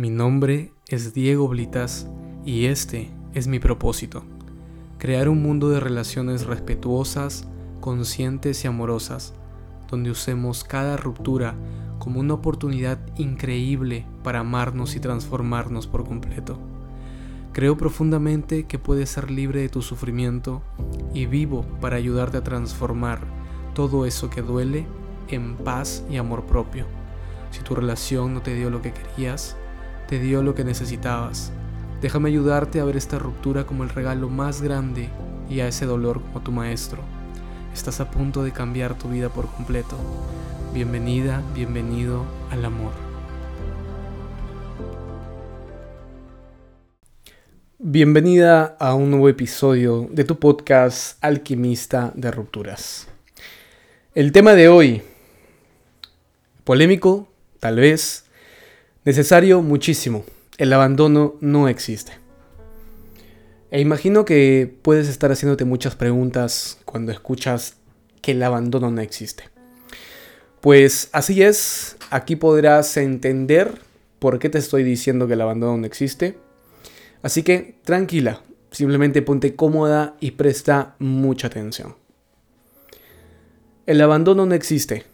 Mi nombre es Diego Blitas y este es mi propósito. Crear un mundo de relaciones respetuosas, conscientes y amorosas, donde usemos cada ruptura como una oportunidad increíble para amarnos y transformarnos por completo. Creo profundamente que puedes ser libre de tu sufrimiento y vivo para ayudarte a transformar todo eso que duele en paz y amor propio. Si tu relación no te dio lo que querías, te dio lo que necesitabas. Déjame ayudarte a ver esta ruptura como el regalo más grande y a ese dolor como tu maestro. Estás a punto de cambiar tu vida por completo. Bienvenida, bienvenido al amor. Bienvenida a un nuevo episodio de tu podcast Alquimista de Rupturas. El tema de hoy, polémico, tal vez, Necesario muchísimo. El abandono no existe. E imagino que puedes estar haciéndote muchas preguntas cuando escuchas que el abandono no existe. Pues así es, aquí podrás entender por qué te estoy diciendo que el abandono no existe. Así que tranquila, simplemente ponte cómoda y presta mucha atención. El abandono no existe.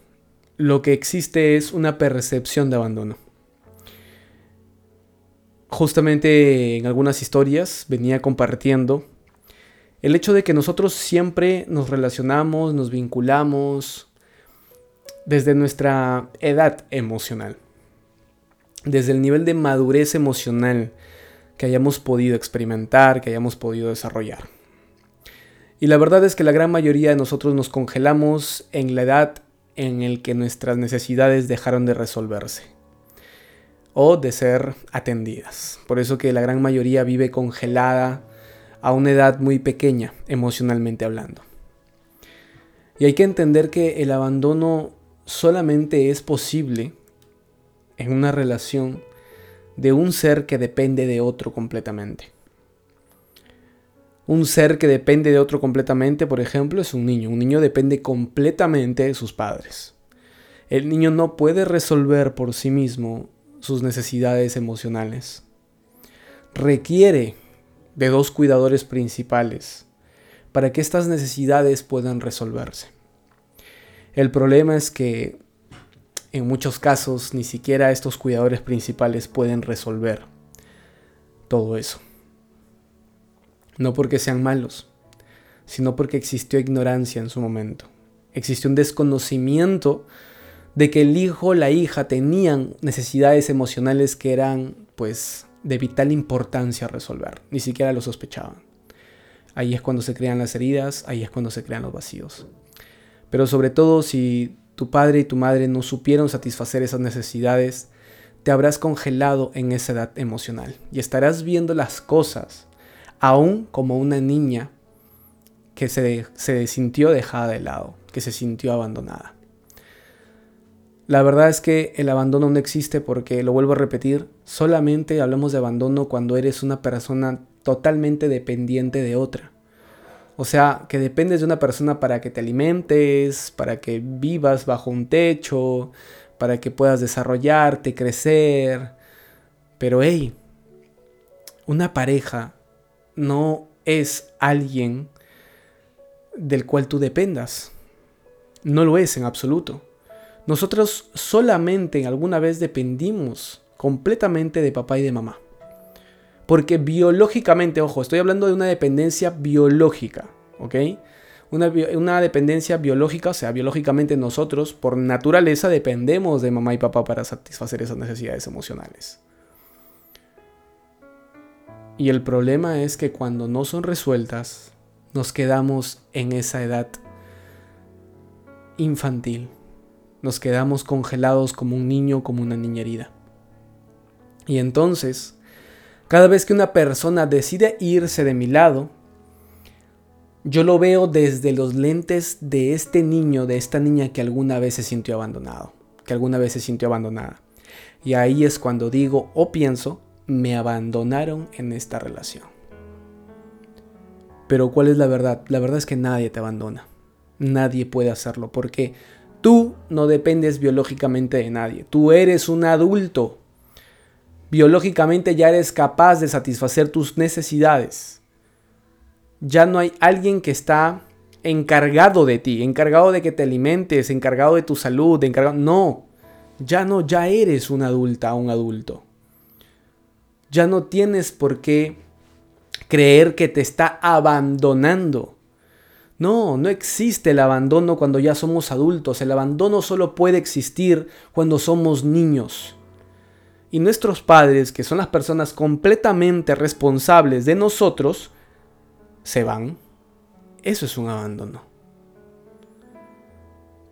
Lo que existe es una percepción de abandono justamente en algunas historias venía compartiendo el hecho de que nosotros siempre nos relacionamos, nos vinculamos desde nuestra edad emocional, desde el nivel de madurez emocional que hayamos podido experimentar, que hayamos podido desarrollar. Y la verdad es que la gran mayoría de nosotros nos congelamos en la edad en la que nuestras necesidades dejaron de resolverse o de ser atendidas. Por eso que la gran mayoría vive congelada a una edad muy pequeña, emocionalmente hablando. Y hay que entender que el abandono solamente es posible en una relación de un ser que depende de otro completamente. Un ser que depende de otro completamente, por ejemplo, es un niño. Un niño depende completamente de sus padres. El niño no puede resolver por sí mismo sus necesidades emocionales. Requiere de dos cuidadores principales para que estas necesidades puedan resolverse. El problema es que en muchos casos ni siquiera estos cuidadores principales pueden resolver todo eso. No porque sean malos, sino porque existió ignorancia en su momento. Existió un desconocimiento de que el hijo o la hija tenían necesidades emocionales que eran pues de vital importancia resolver, ni siquiera lo sospechaban. Ahí es cuando se crean las heridas, ahí es cuando se crean los vacíos. Pero sobre todo si tu padre y tu madre no supieron satisfacer esas necesidades, te habrás congelado en esa edad emocional y estarás viendo las cosas aún como una niña que se, se sintió dejada de lado, que se sintió abandonada. La verdad es que el abandono no existe porque, lo vuelvo a repetir, solamente hablamos de abandono cuando eres una persona totalmente dependiente de otra. O sea, que dependes de una persona para que te alimentes, para que vivas bajo un techo, para que puedas desarrollarte, crecer. Pero hey, una pareja no es alguien del cual tú dependas. No lo es en absoluto. Nosotros solamente alguna vez dependimos completamente de papá y de mamá. Porque biológicamente, ojo, estoy hablando de una dependencia biológica, ¿ok? Una, una, dependencia biológica, o sea, biológicamente nosotros, por naturaleza, dependemos de mamá y papá para satisfacer esas necesidades emocionales. Y el problema es que cuando no son resueltas, nos quedamos en esa edad infantil, nos quedamos congelados como un niño, como una niña herida. Y entonces, cada vez que una persona decide irse de mi lado, yo lo veo desde los lentes de este niño, de esta niña que alguna vez se sintió abandonado, que alguna vez se sintió abandonada. Y ahí es cuando digo o pienso, me abandonaron en esta relación. Pero ¿cuál es la verdad? La verdad es que nadie te abandona. Nadie puede hacerlo porque Tú no dependes biológicamente de nadie. Tú eres un adulto. Biológicamente ya eres capaz de satisfacer tus necesidades. Ya no hay alguien que está encargado de ti, encargado de que te alimentes, encargado de tu salud, encargado... No, ya no, ya eres una adulta, un adulto. Ya no tienes por qué creer que te está abandonando. No, no existe el abandono cuando ya somos adultos. El abandono solo puede existir cuando somos niños. Y nuestros padres, que son las personas completamente responsables de nosotros, se van. Eso es un abandono.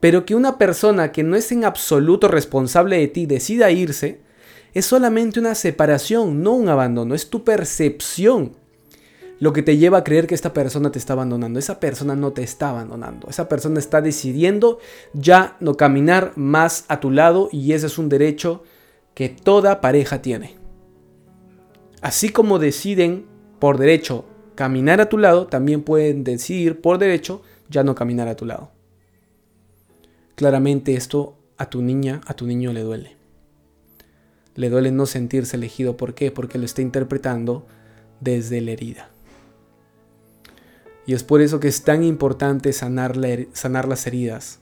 Pero que una persona que no es en absoluto responsable de ti decida irse, es solamente una separación, no un abandono, es tu percepción lo que te lleva a creer que esta persona te está abandonando. Esa persona no te está abandonando. Esa persona está decidiendo ya no caminar más a tu lado y ese es un derecho que toda pareja tiene. Así como deciden por derecho caminar a tu lado, también pueden decidir por derecho ya no caminar a tu lado. Claramente esto a tu niña, a tu niño le duele. Le duele no sentirse elegido. ¿Por qué? Porque lo está interpretando desde la herida. Y es por eso que es tan importante sanar, las heridas,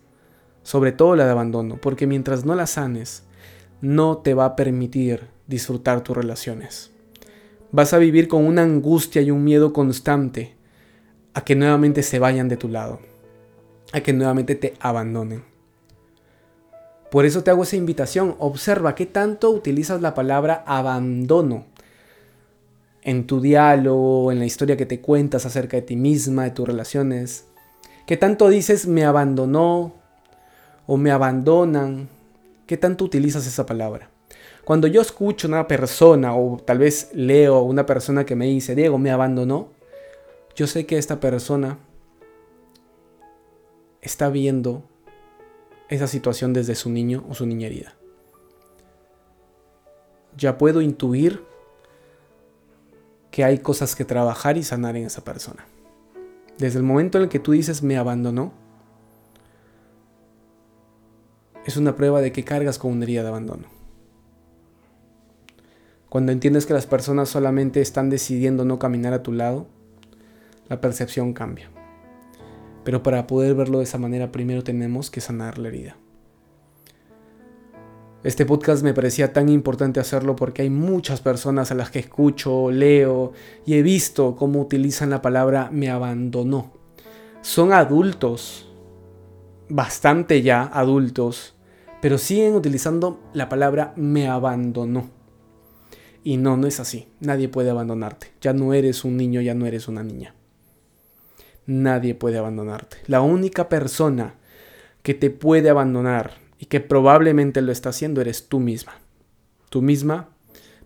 sobre todo la de abandono, porque mientras no las sanes, no te va a permitir disfrutar tus relaciones. Vas a vivir con una angustia y un miedo constante a que nuevamente se vayan de tu lado, a que nuevamente te abandonen. Por eso te hago esa invitación, observa qué tanto utilizas la palabra abandono en tu diálogo, en la historia que te cuentas acerca de ti misma, de tus relaciones. ¿Qué tanto dices me abandonó o me abandonan? ¿Qué tanto utilizas esa palabra? Cuando yo escucho a una persona o tal vez leo a una persona que me dice, Diego, me abandonó, yo sé que esta persona está viendo esa situación desde su niño o su niña herida. Ya puedo intuir que hay cosas que trabajar y sanar en esa persona. Desde el momento en el que tú dices me abandonó, es una prueba de que cargas con una herida de abandono. Cuando entiendes que las personas solamente están decidiendo no caminar a tu lado, la percepción cambia. Pero para poder verlo de esa manera, primero tenemos que sanar la herida. Este podcast me parecía tan importante hacerlo porque hay muchas personas a las que escucho, leo y he visto cómo utilizan la palabra me abandonó. Son adultos, bastante ya adultos, pero siguen utilizando la palabra me abandonó. Y no, no es así. Nadie puede abandonarte. Ya no eres un niño, ya no eres una niña. Nadie puede abandonarte. La única persona que te puede abandonar y que probablemente lo está haciendo eres tú misma. Tú misma,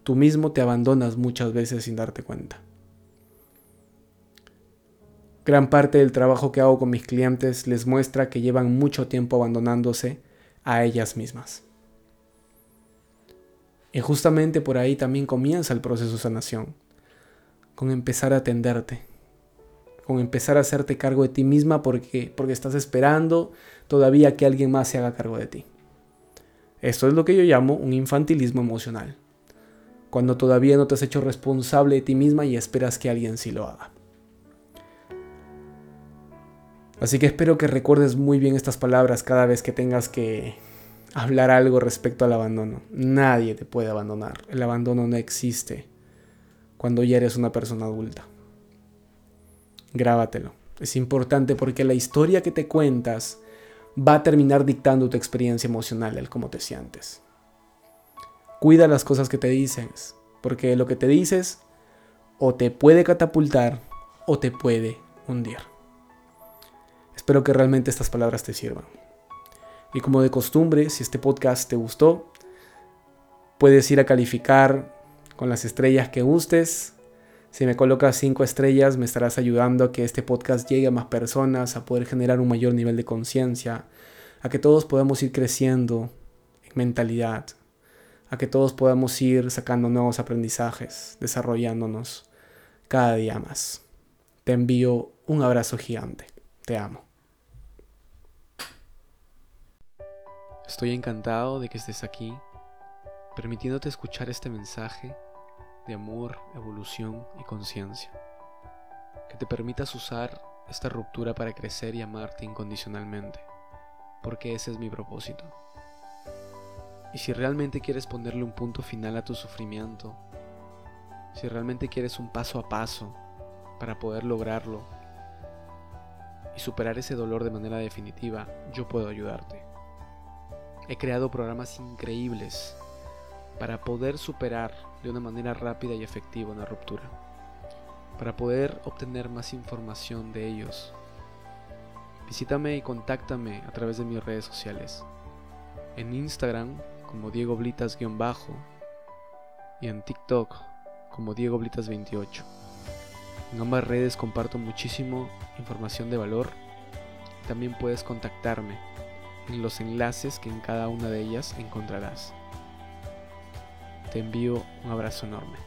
tú mismo te abandonas muchas veces sin darte cuenta. Gran parte del trabajo que hago con mis clientes les muestra que llevan mucho tiempo abandonándose a ellas mismas. Y justamente por ahí también comienza el proceso de sanación, con empezar a atenderte, con empezar a hacerte cargo de ti misma porque, porque estás esperando todavía que alguien más se haga cargo de ti. Esto es lo que yo llamo un infantilismo emocional, cuando todavía no te has hecho responsable de ti misma y esperas que alguien sí lo haga. Así que espero que recuerdes muy bien estas palabras cada vez que tengas que hablar algo respecto al abandono. Nadie te puede abandonar. El abandono no existe cuando ya eres una persona adulta grábatelo. Es importante porque la historia que te cuentas va a terminar dictando tu experiencia emocional, el cómo te sientes. Cuida las cosas que te dices, porque lo que te dices o te puede catapultar o te puede hundir. Espero que realmente estas palabras te sirvan. Y como de costumbre, si este podcast te gustó, puedes ir a calificar con las estrellas que gustes si me colocas 5 estrellas, me estarás ayudando a que este podcast llegue a más personas, a poder generar un mayor nivel de conciencia, a que todos podamos ir creciendo en mentalidad, a que todos podamos ir sacando nuevos aprendizajes, desarrollándonos cada día más. Te envío un abrazo gigante. Te amo. Estoy encantado de que estés aquí permitiéndote escuchar este mensaje de amor, evolución y conciencia, que te permitas usar esta ruptura para crecer y amarte incondicionalmente, porque ese es mi propósito. Y si realmente quieres ponerle un punto final a tu sufrimiento, si realmente quieres un paso a paso para poder lograrlo y superar ese dolor de manera definitiva, yo puedo ayudarte. He creado programas increíbles para poder superar de una manera rápida y efectiva una ruptura, para poder obtener más información de ellos. Visítame y contáctame a través de mis redes sociales. En Instagram como Diego Blitas-bajo y en TikTok como Diego Blitas28. En ambas redes comparto muchísimo información de valor. También puedes contactarme en los enlaces que en cada una de ellas encontrarás. Te envío un abrazo enorme.